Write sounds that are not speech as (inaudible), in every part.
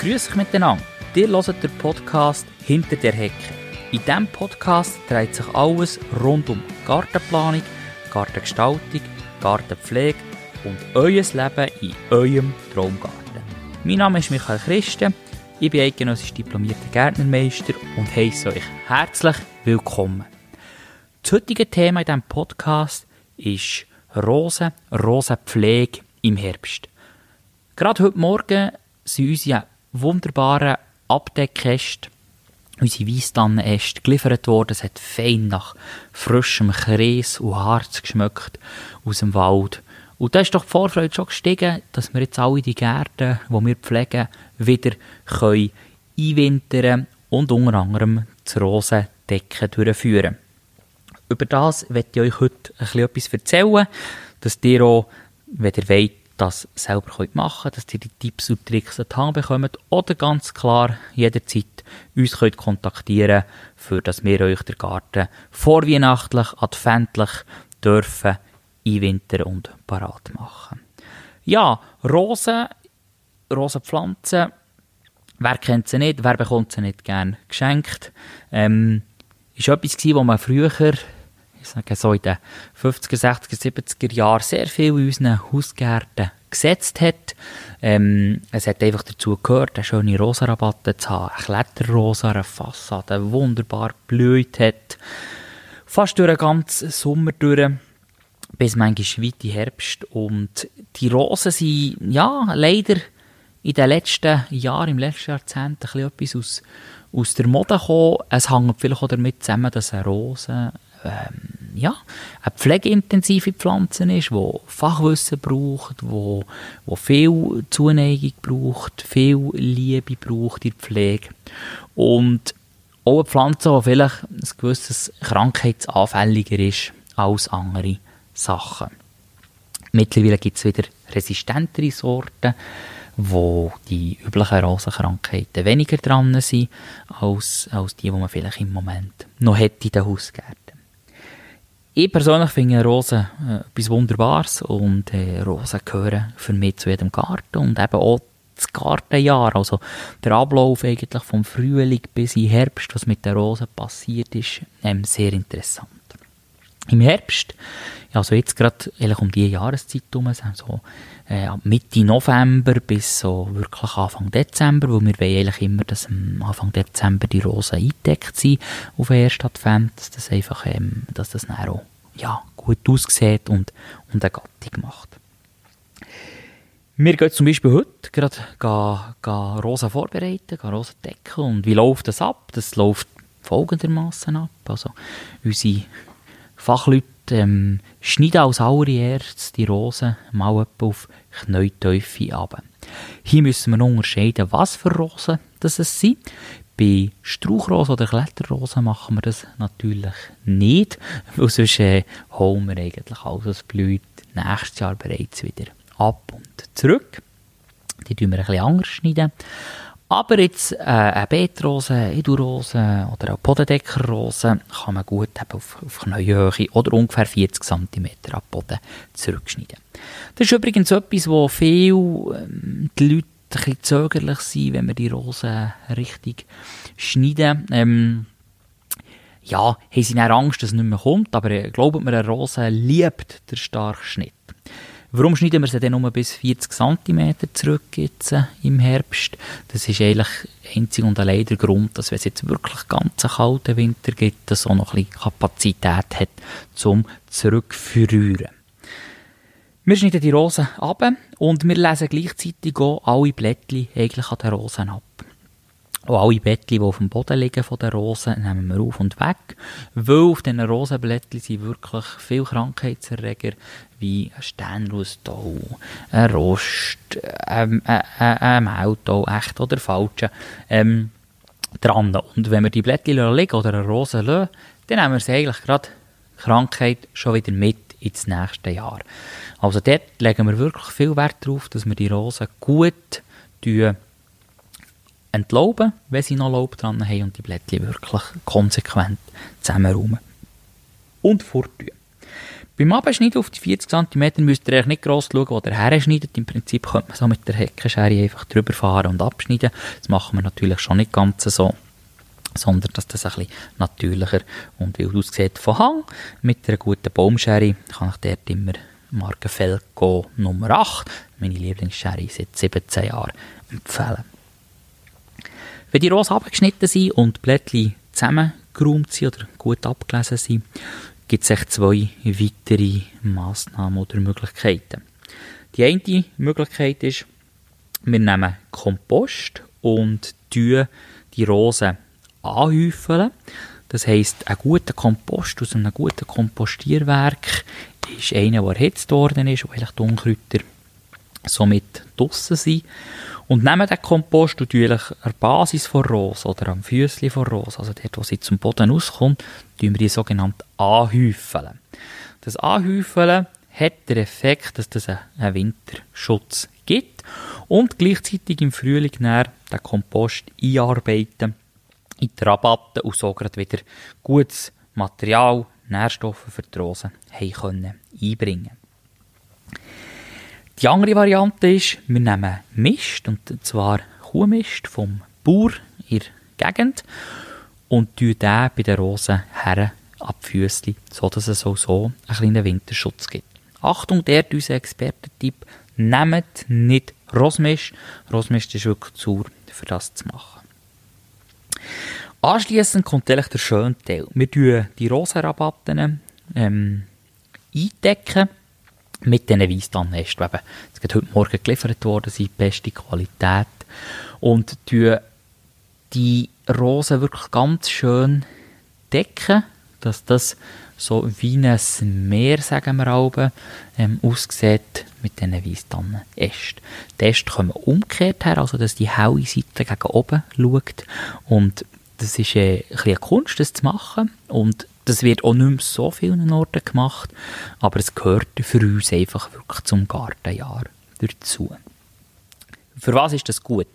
Grüß euch miteinander. Ihr hört den Podcast «Hinter der Hecke». In diesem Podcast dreht sich alles rund um Gartenplanung, Gartengestaltung, Gartenpflege und euer Leben in eurem Traumgarten. Mein Name ist Michael Christen, ich bin eidgenössisch diplomierter Gärtnermeister und heiße euch herzlich willkommen. Das heutige Thema in diesem Podcast ist Rosen, Rosenpflege im Herbst. Gerade heute Morgen sind unsere wunderbaren Abdeckäste, unsere Weissdannenäste geliefert worden. Es hat fein nach frischem Kreis und Harz geschmeckt aus dem Wald. Und da ist doch die Vorfreude schon gestiegen, dass wir jetzt alle die Gärten, die wir pflegen, wieder können einwintern und unter anderem das Rosendecken durchführen. Über das werde ich euch heute ein bisschen etwas erzählen, dass ihr auch, wenn ihr wollt, das selber machen könnt, dass ihr die Tipps und Tricks an die Hand bekommt oder ganz klar jederzeit uns könnt kontaktieren für dass wir euch den Garten vorweihnachtlich, adventlich dürfen einwintern und parat machen. Ja, Rosen, Rosenpflanzen, wer kennt sie nicht, wer bekommt sie nicht gern geschenkt, ähm, ist etwas gewesen, was man früher sage so in den 50er, 60er, 70er Jahren sehr viel in unseren Hausgärten gesetzt hat. Ähm, es hat einfach dazu gehört, eine schöne Rosenrabatte zu haben, eine Kletterrosa, eine Fassade, die wunderbar blüht hat. Fast durch den ganzen Sommer durch, bis manchmal weit in Herbst. Und die Rosen sind, ja, leider in den letzten Jahren, im letzten Jahrzehnt, ein bisschen etwas aus, aus der Mode gekommen. Es hängt vielleicht auch damit zusammen, dass eine Rose ähm, ja, eine pflegeintensive Pflanze ist, die Fachwissen braucht, wo, wo viel Zuneigung braucht, viel Liebe braucht in der Pflege. Und auch eine Pflanze, die vielleicht ein gewisses krankheitsanfälliger ist als andere Sachen. Mittlerweile gibt es wieder resistentere Sorten, wo die üblichen Rosenkrankheiten weniger dran sind, als, als die, die man vielleicht im Moment noch hätte in den Hausgärten. Ich persönlich finde Rosen äh, etwas Wunderbares und äh, Rosen gehören für mich zu jedem Garten und eben auch das Gartenjahr, also der Ablauf eigentlich vom Frühling bis in Herbst, was mit den Rosen passiert ist, ähm, sehr interessant. Im Herbst, also jetzt gerade um die Jahreszeit herum, so äh, Mitte November bis so wirklich Anfang Dezember, wo wir wollen eigentlich immer, dass am Anfang Dezember die Rosen eingedeckt sind auf den ersten Advent, dass das einfach, ähm, dass das dann auch ja, gut aussieht und, und eine Gattung macht. Wir gehen zum Beispiel heute gerade gehen, gehen Rosen vorbereiten, gehen Rosen decken. Und wie läuft das ab? Das läuft folgendermaßen ab. Also, unsere Fachleute ähm, schneiden als allererstes die Rosen mal auf Knäutiefe ab. Hier müssen wir unterscheiden, was für Rosen das sind. Bei Strauchrosen oder Kletterrosen machen wir das natürlich nicht, (laughs) weil sonst äh, holen wir eigentlich alles, was blüht, nächstes Jahr bereits wieder ab und zurück. Die schneiden wir ein bisschen anders schneiden. Aber jetzt äh, eine Beetrose, Edurose oder eine Bodendeckerrose kann man gut auf, auf Knäuhöhe oder ungefähr 40 cm ab Boden zurückschneiden. Das ist übrigens etwas, wo viel ähm, die Leute ein bisschen zögerlich sind, wenn wir die Rosen richtig schneiden. Ähm, ja, haben sie dann Angst, dass es nicht mehr kommt, aber äh, glaubt mir, eine Rose liebt den starken Schnitt. Warum schneiden wir sie dann nur bis 40 cm zurück jetzt, äh, im Herbst? Das ist eigentlich einzig und allein der Grund, dass wenn es jetzt wirklich ganz einen kalten Winter gibt, dass auch noch ein bisschen Kapazität hat, zum zurückführen. Wir schneiden die Rosen ab und wir lesen gleichzeitig auch alle Blättchen eigentlich an den Rosen ab. Und alle Bettchen, die auf dem Boden liegen von den Rosen, nehmen wir auf und weg. Weil auf diesen Rosenblättchen sind wirklich viele Krankheitserreger, wie ein Sternrustau, ein Rost, ein, ein, ein, ein Maultau, echt oder falsch, ähm, dran. Und wenn wir die Blättchen liegen oder eine Rose lassen, dann nehmen wir sie eigentlich gerade Krankheit schon wieder mit ins nächste Jahr. Also dort legen wir wirklich viel Wert darauf, dass wir die Rosen gut entlauben, wenn sie noch Laub dran haben und die Blättchen wirklich konsequent zusammenräumen und forttun. Beim Abschneiden auf die 40 cm müsst ihr nicht gross schauen, wo ihr herschneidet. Im Prinzip könnte man so mit der Heckenschere einfach drüber fahren und abschneiden. Das machen wir natürlich schon nicht ganz so sondern dass das ein bisschen natürlicher und wild aussieht von Hang. Mit einer guten Baumschere kann ich dort immer Marke Felco Nummer 8, meine Lieblingsschere seit 17 Jahren, empfehlen. Wenn die Rosen abgeschnitten sind und die Blättchen zusammengeräumt sind oder gut abgelesen sind, gibt es zwei weitere Massnahmen oder Möglichkeiten. Die eine Möglichkeit ist, wir nehmen Kompost und die Rosen anhäufeln. Das heisst, ein guter Kompost aus einem guten Kompostierwerk ist einer, der erhitzt worden ist, wo eigentlich die Unkräuter somit draussen sind. Und nehmen den Kompost und an der Basis von Rose oder am Füßchen von Rose, also dort, wo sie zum Boden rauskommt, tun wir die sogenannte anhäufeln. Das Anhäufeln hat den Effekt, dass das einen Winterschutz gibt und gleichzeitig im Frühling den Kompost einarbeiten in die Rabatte und so gerade wieder gutes Material, Nährstoffe für die Rosen können einbringen Die andere Variante ist, wir nehmen Mist, und zwar Kuhmist vom Bauer in der Gegend und tun den bei den Rosen her ab Füßli, sodass es auch so einen kleinen Winterschutz gibt. Achtung, der unser Expertentipp, nehmt nicht Rosmist. Rosmist ist wirklich zu für das zu machen. Anschliessend kommt eigentlich der schöne Teil. Wir tun die Rosenrabatten ähm, eindecken mit diesen Weissdannnesten, die jetzt heute Morgen geliefert worden sind, beste Qualität. Und tun die Rosen wirklich ganz schön decken, dass das so wie ein Meer, sagen wir auch, ähm, aussieht mit diesen Weissdannenästen. Die Äste kommen umgekehrt her, also dass die helle Seite gegen oben schaut und das ist äh, ein eine Kunst, das zu machen. Und das wird auch nicht mehr so vielen Orten gemacht. Aber es gehört für uns einfach wirklich zum Gartenjahr dazu. Für was ist das gut?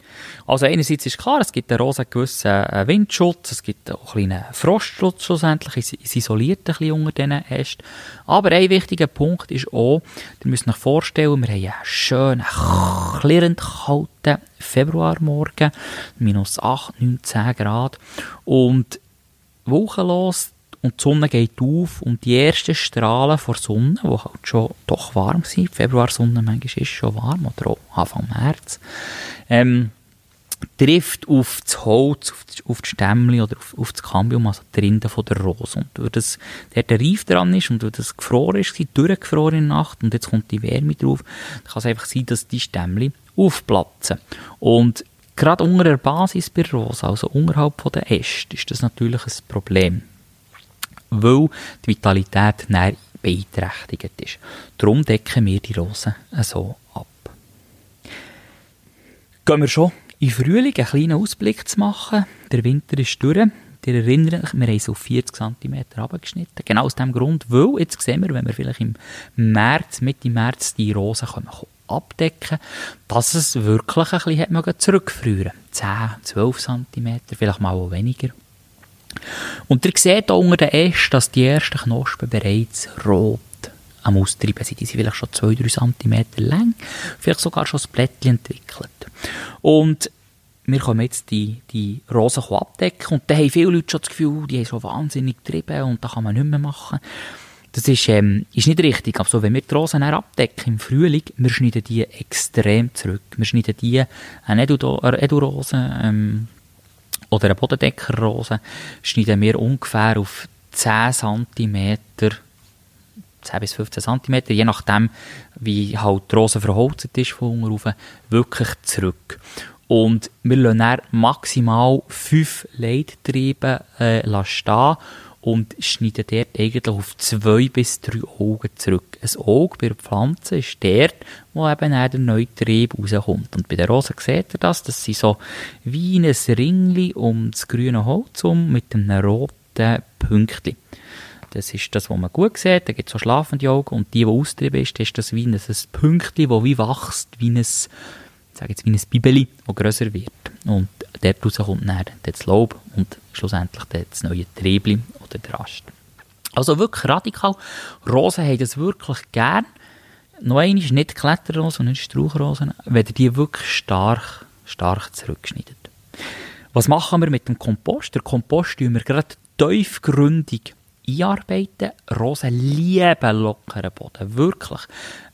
Also einerseits ist klar, es gibt einen rosa gewissen äh, Windschutz, es gibt auch einen kleinen Frostschutz schlussendlich, es isoliert ein bisschen unter diesen Ästen. Aber ein wichtiger Punkt ist auch, ihr müsst euch vorstellen, wir haben einen schönen, klirrend kalten Februarmorgen, minus 8, 9, 10 Grad und wolkenlos und die Sonne geht auf und die ersten Strahlen der Sonne, die halt schon doch warm sind, die Februarsonne manchmal ist schon warm, oder auch Anfang März, ähm, trifft auf das Holz, auf die, auf die Stämmchen oder auf, auf das Cambium, also die Rinde von der Rose. Und weil das, der, Reif dran ist und weil das gefroren ist, durchgefroren in der Nacht und jetzt kommt die Wärme drauf, kann es einfach sein, dass die Stämmchen aufplatzen. Und gerade unter der Basis bei Rose, also unterhalb von der Äste, ist das natürlich ein Problem weil die Vitalität näher beeinträchtigt ist. Darum decken wir die Rosen so ab. Gehen wir schon im Frühling einen kleinen Ausblick zu machen. Der Winter ist durch. Ihr erinnert euch, wir haben so 40 cm abgeschnitten. Genau aus dem Grund, weil, jetzt sehen wir, wenn wir vielleicht im März, Mitte März die Rosen können abdecken dass es wirklich ein bisschen zurückfrieren 10, 12 cm, vielleicht mal auch weniger. Und ihr seht hier unter den Ästen, dass die ersten Knospen bereits rot am Austreiben sind. Die sind vielleicht schon 2-3 cm lang, vielleicht sogar schon das Blättchen entwickelt. Und wir können jetzt die, die Rosen abdecken und da haben viele Leute schon das Gefühl, die haben so wahnsinnig getrieben und da kann man nicht mehr machen. Das ist, ähm, ist nicht richtig. Also, wenn wir die Rosen abdecken im Frühling, wir schneiden die extrem zurück. Wir schneiden die, eine Edu-Rosen, ähm, oder eine Bodendeckerrose schneiden wir ungefähr auf 10 cm, 10 bis 15 cm, je nachdem, wie halt die Rose verholzt ist von unten rauf, wirklich zurück. Und wir lassen maximal 5 Leittriebe äh, stehen und schneiden dort eigentlich auf zwei bis drei Augen zurück. Ein Auge bei der Pflanze ist dort, wo eben der neue Trieb rauskommt. Und bei den Rosen seht ihr das, das sind so wie ein Ringli um das grüne Holz um mit einem roten Pünktchen. Das ist das, was man gut sieht. Da gibt es so schlafende Augen. Und die, die austrieben ist, ist das wie ein, ein Pünktchen, das wie wächst, wie ein, sage jetzt, wie ein Bibeli, das grösser wird. Und dort raus kommt dann das Laub und schlussendlich das neue Triebli oder der Ast. Also wirklich radikal. Rosen haben das wirklich gern. Noch einmal, nicht Kletterrosen nicht Strauchrosen, wenn die wirklich stark, stark zurückschneidet. Was machen wir mit dem Kompost? Der Kompost tun wir gerade tiefgründig einarbeiten. Rosen lieben lockeren Boden. Wirklich.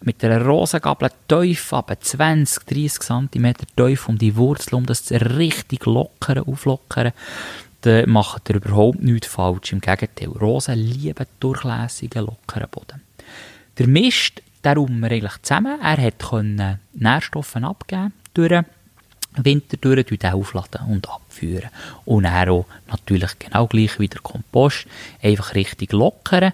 Mit einer Rosengabel tief ab 20, 30 cm tief um die Wurzel, um das richtig lockern, auflockern. Dann macht ihr überhaupt nichts falsch. Im Gegenteil. Rosen lieben durchlässigen, lockeren Boden. Der Mist, der rum wir eigentlich zusammen. Er hat Nährstoffe abgeben durch Winter durch den aufladen und abführen. Und dann auch natürlich genau gleich wie der Kompost, einfach richtig lockern.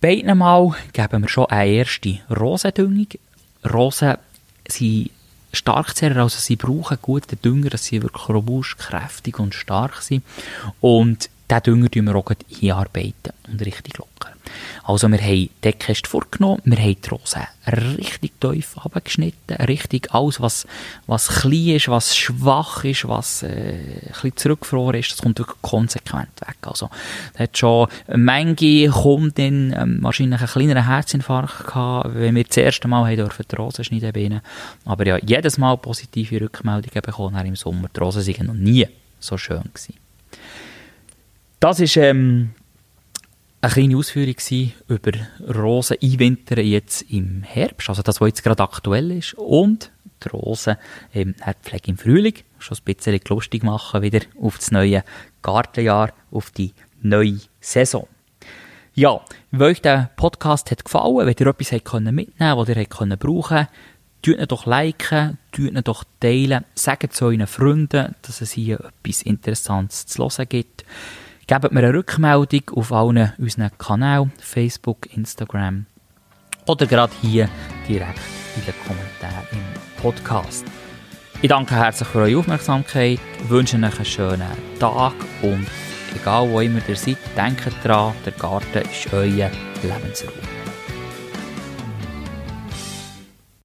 Beiden Mal geben wir schon eine erste Rosendüngung. Rosen sind Starkzehrer, also sie brauchen guten Dünger, dass sie wirklich robust, kräftig und stark sind. Und diesen Dünger tun wir auch einarbeiten und richtig lockern. Also wir haben die Deckkiste vorgenommen, wir haben die Rosen richtig tief abgeschnitten, richtig alles, was, was klein ist, was schwach ist, was äh, ein bisschen zurückgefroren ist, das kommt wirklich konsequent weg. Also da hat schon manche Kundin ähm, wahrscheinlich einen kleineren Herzinfarkt gehabt, wenn wir das erste Mal haben dürfen die Rosen schneiden können. Aber ja, jedes Mal positive Rückmeldungen bekommen im Sommer. Die Rosen sind noch nie so schön gewesen. Das ist ähm, eine kleine Ausführung über Rosen einwintern jetzt im Herbst, also das, was jetzt gerade aktuell ist, und die Rosen ähm, Pflege im Frühling, schon ein bisschen lustig machen wieder auf das neue Gartenjahr, auf die neue Saison. Ja, wenn euch der Podcast hat gefallen, wenn ihr etwas mitnehmen was ihr habt können brauchen tut ihn doch liken, tut ihn doch teilen, sagt es euren Freunden, dass es hier etwas Interessantes zu hören gibt. Gebt mir eine Rückmeldung auf allen unseren Kanälen, Facebook, Instagram oder gerade hier direkt in den Kommentaren im Podcast. Ich danke herzlich für eure Aufmerksamkeit, wünsche euch einen schönen Tag und egal wo immer ihr seid, denkt dran, der Garten ist euer Lebensraum.